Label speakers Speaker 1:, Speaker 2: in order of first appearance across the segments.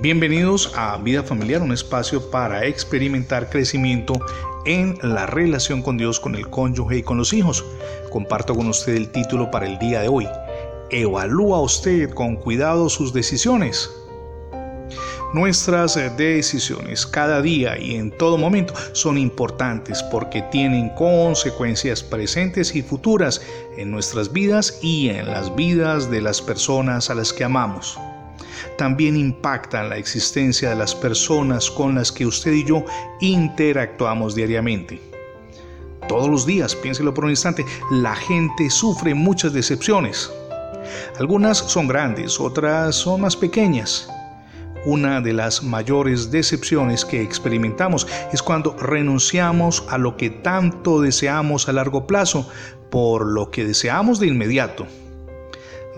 Speaker 1: Bienvenidos a Vida Familiar, un espacio para experimentar crecimiento en la relación con Dios, con el cónyuge y con los hijos. Comparto con usted el título para el día de hoy. Evalúa usted con cuidado sus decisiones. Nuestras decisiones cada día y en todo momento son importantes porque tienen consecuencias presentes y futuras en nuestras vidas y en las vidas de las personas a las que amamos también impactan la existencia de las personas con las que usted y yo interactuamos diariamente. Todos los días, piénselo por un instante, la gente sufre muchas decepciones. Algunas son grandes, otras son más pequeñas. Una de las mayores decepciones que experimentamos es cuando renunciamos a lo que tanto deseamos a largo plazo por lo que deseamos de inmediato.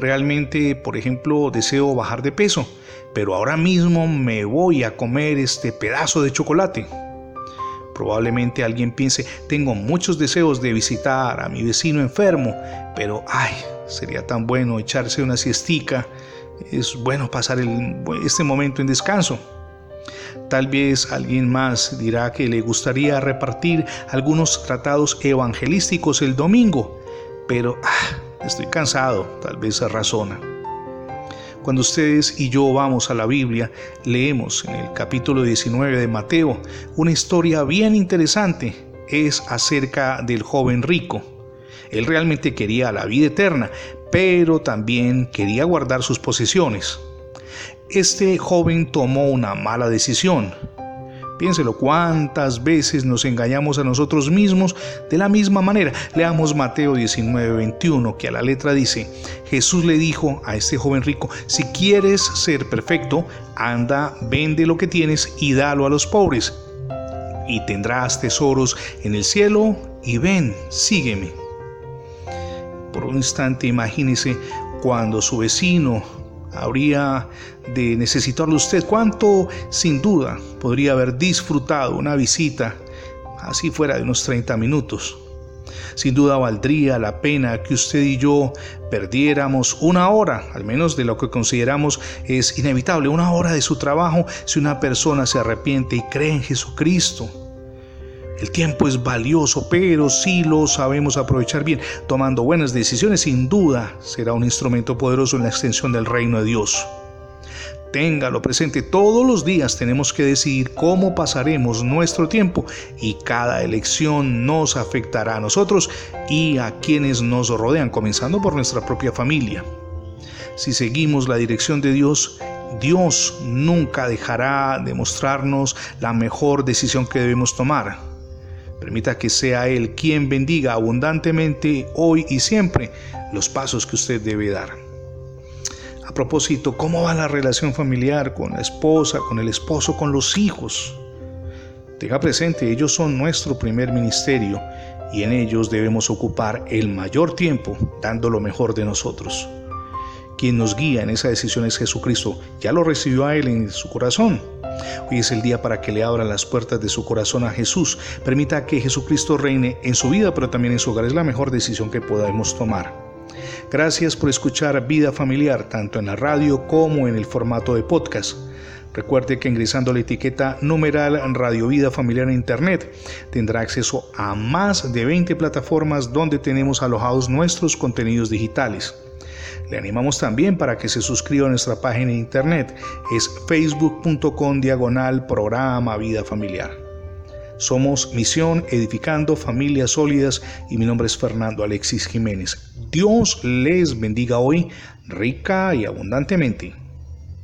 Speaker 1: Realmente, por ejemplo, deseo bajar de peso, pero ahora mismo me voy a comer este pedazo de chocolate. Probablemente alguien piense, tengo muchos deseos de visitar a mi vecino enfermo, pero ay, sería tan bueno echarse una siestica. Es bueno pasar este momento en descanso. Tal vez alguien más dirá que le gustaría repartir algunos tratados evangelísticos el domingo, pero ah, estoy cansado, tal vez razona. Cuando ustedes y yo vamos a la Biblia, leemos en el capítulo 19 de Mateo una historia bien interesante. Es acerca del joven rico. Él realmente quería la vida eterna, pero también quería guardar sus posesiones. Este joven tomó una mala decisión Piénselo, cuántas veces nos engañamos a nosotros mismos de la misma manera. Leamos Mateo 19, 21, que a la letra dice, Jesús le dijo a este joven rico, si quieres ser perfecto, anda, vende lo que tienes y dalo a los pobres, y tendrás tesoros en el cielo, y ven, sígueme. Por un instante imagínese cuando su vecino habría de necesitarlo usted. ¿Cuánto sin duda podría haber disfrutado una visita así fuera de unos 30 minutos? Sin duda valdría la pena que usted y yo perdiéramos una hora, al menos de lo que consideramos es inevitable, una hora de su trabajo si una persona se arrepiente y cree en Jesucristo. El tiempo es valioso, pero si lo sabemos aprovechar bien, tomando buenas decisiones, sin duda será un instrumento poderoso en la extensión del reino de Dios. Téngalo presente, todos los días tenemos que decidir cómo pasaremos nuestro tiempo y cada elección nos afectará a nosotros y a quienes nos rodean, comenzando por nuestra propia familia. Si seguimos la dirección de Dios, Dios nunca dejará de mostrarnos la mejor decisión que debemos tomar. Permita que sea Él quien bendiga abundantemente hoy y siempre los pasos que usted debe dar. A propósito, ¿cómo va la relación familiar con la esposa, con el esposo, con los hijos? Tenga presente, ellos son nuestro primer ministerio y en ellos debemos ocupar el mayor tiempo dando lo mejor de nosotros. Quien nos guía en esa decisión es Jesucristo. Ya lo recibió a Él en su corazón Hoy es el día para que le abran las puertas de su corazón a Jesús. Permita que Jesucristo reine en su vida, pero también en su hogar. Es la mejor decisión que podamos tomar. Gracias por escuchar Vida Familiar, tanto en la radio como en el formato de podcast. Recuerde que ingresando la etiqueta numeral Radio Vida Familiar en Internet tendrá acceso a más de 20 plataformas donde tenemos alojados nuestros contenidos digitales. Le animamos también para que se suscriba a nuestra página de internet. Es facebook.com diagonal programa Vida Familiar. Somos Misión Edificando Familias Sólidas y mi nombre es Fernando Alexis Jiménez. Dios les bendiga hoy rica y abundantemente.